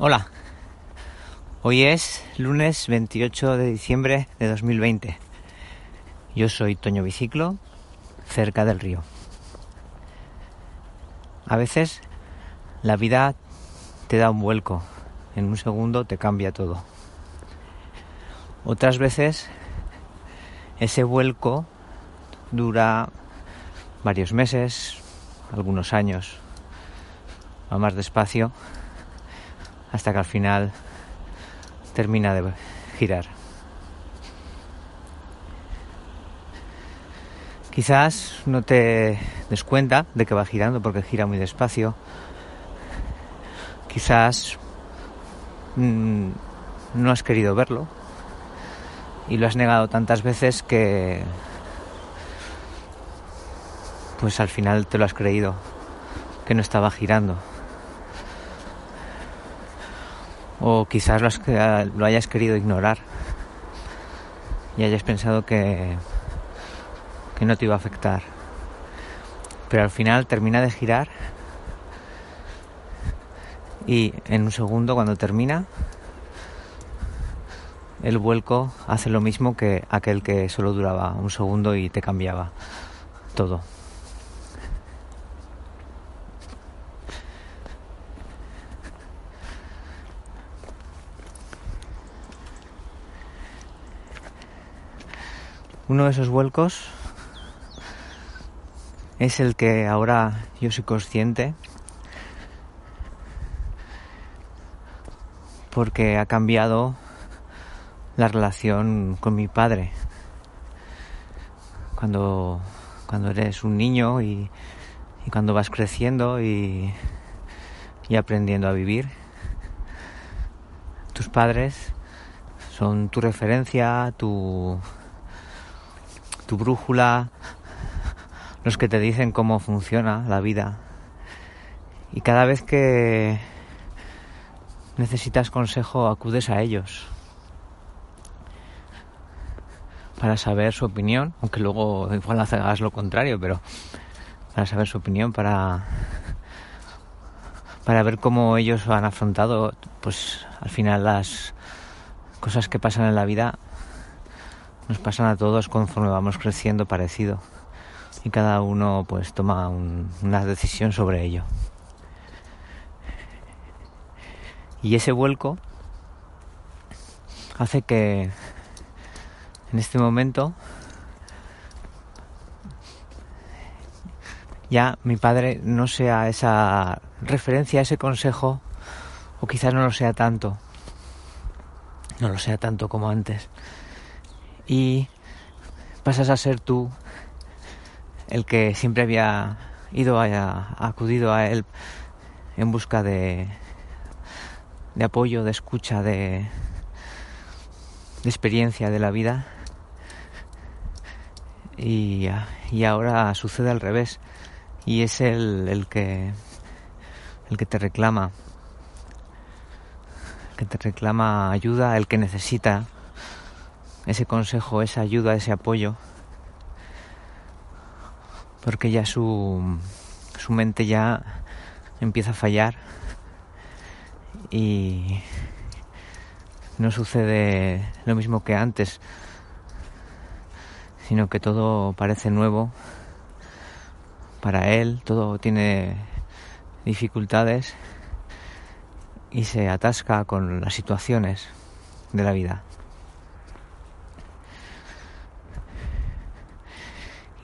Hola, hoy es lunes 28 de diciembre de 2020. Yo soy Toño Biciclo, cerca del río. A veces la vida te da un vuelco, en un segundo te cambia todo. Otras veces ese vuelco dura varios meses, algunos años, va más despacio hasta que al final termina de girar. Quizás no te des cuenta de que va girando porque gira muy despacio. Quizás mm, no has querido verlo y lo has negado tantas veces que pues al final te lo has creído que no estaba girando o quizás lo, hayas querido ignorar y hayas pensado que, que no te iba a afectar. Pero al final termina de girar y en un segundo cuando termina el vuelco hace lo mismo que aquel que solo duraba un segundo y te cambiaba todo. Uno de esos vuelcos es el que ahora yo soy consciente porque ha cambiado la relación con mi padre. Cuando, cuando eres un niño y, cuando vas creciendo y, y aprendiendo a vivir, tus padres son tu referencia, tu, tu brújula, los que te dicen cómo funciona la vida. Y cada vez que necesitas consejo, acudes a ellos para saber su opinión, aunque luego igual hagas lo contrario, pero para saber su opinión, para para ver cómo ellos han afrontado, pues al final las cosas que pasan en la vida nos pasan a todos conforme vamos creciendo parecido y cada uno pues toma una decisión sobre ello. Y ese vuelco hace que en este momento ya mi padre no sea esa referencia, ese consejo, o quizás no lo sea tanto, no lo sea tanto como antes y pasas a ser tú el que siempre había ido a, acudido a él en busca de, de apoyo, de escucha, de, de experiencia de la vida. Y, y, ahora sucede al revés. Y es el, el que el que te reclama. El que te reclama ayuda, el que necesita ese consejo, esa ayuda, ese apoyo, porque ya su, su mente ya empieza a fallar y no sucede lo mismo que antes, sino que todo parece nuevo para él, todo tiene dificultades y se atasca con las situaciones de la vida.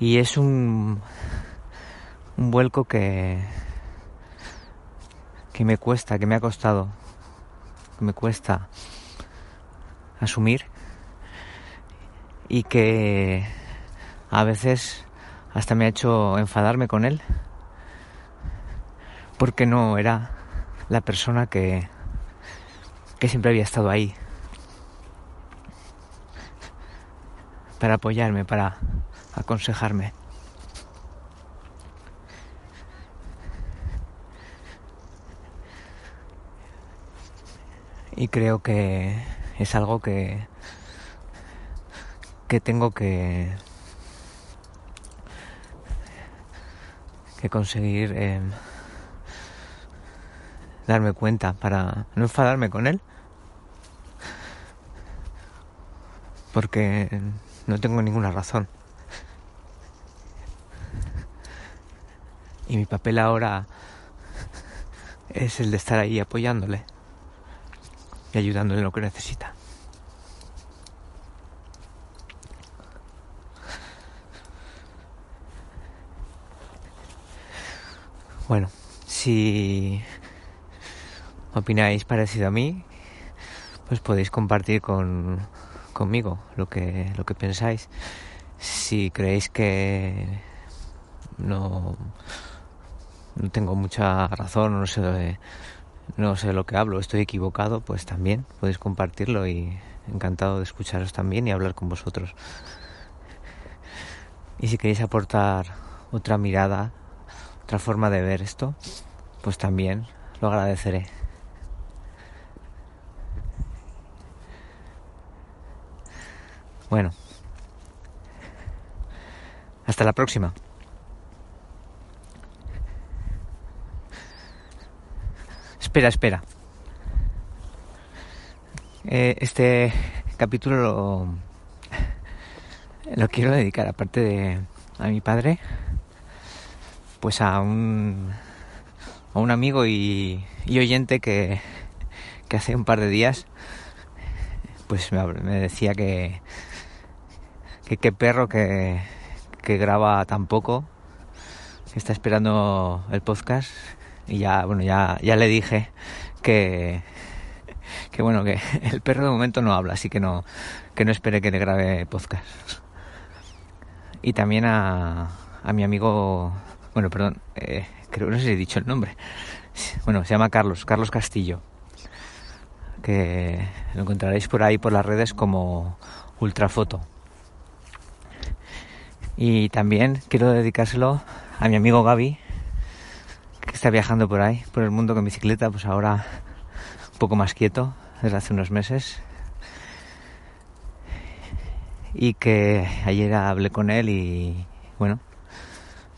Y es un, un vuelco que, que me cuesta, que me ha costado, que me cuesta asumir y que a veces hasta me ha hecho enfadarme con él porque no era la persona que, que siempre había estado ahí para apoyarme, para aconsejarme. Y creo que es algo que, que tengo que, que conseguir eh, darme cuenta para no enfadarme con él. Porque no tengo ninguna razón. Y mi papel ahora es el de estar ahí apoyándole y ayudándole en lo que necesita. Bueno, si opináis parecido a mí, pues podéis compartir con, conmigo lo que, lo que pensáis. Si creéis que no, no tengo mucha razón, no sé, no sé lo que hablo, estoy equivocado, pues también podéis compartirlo y encantado de escucharos también y hablar con vosotros. Y si queréis aportar otra mirada, otra forma de ver esto, pues también lo agradeceré. Bueno, hasta la próxima. Espera, espera. Eh, este capítulo lo, lo, quiero dedicar, aparte de a mi padre, pues a un, a un amigo y, oyente que, que, hace un par de días pues me, me decía que, que qué perro que, que graba tan poco, que está esperando el podcast y ya, bueno, ya, ya le dije que, que bueno, que el perro de momento no habla, así que no, que no espere que le grabe podcast. Y también a, a mi amigo, bueno, perdón, eh, creo, no sé si he dicho el nombre. Bueno, se llama Carlos, Carlos Castillo, que lo encontraréis por ahí por las redes como Ultrafoto. Y también quiero dedicárselo a mi amigo Gaby, está viajando por ahí, por el mundo con bicicleta, pues ahora un poco más quieto desde hace unos meses. Y que ayer hablé con él y bueno,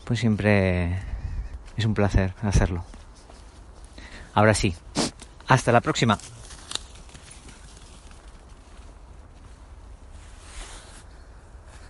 pues siempre es un placer hacerlo. Ahora sí, hasta la próxima.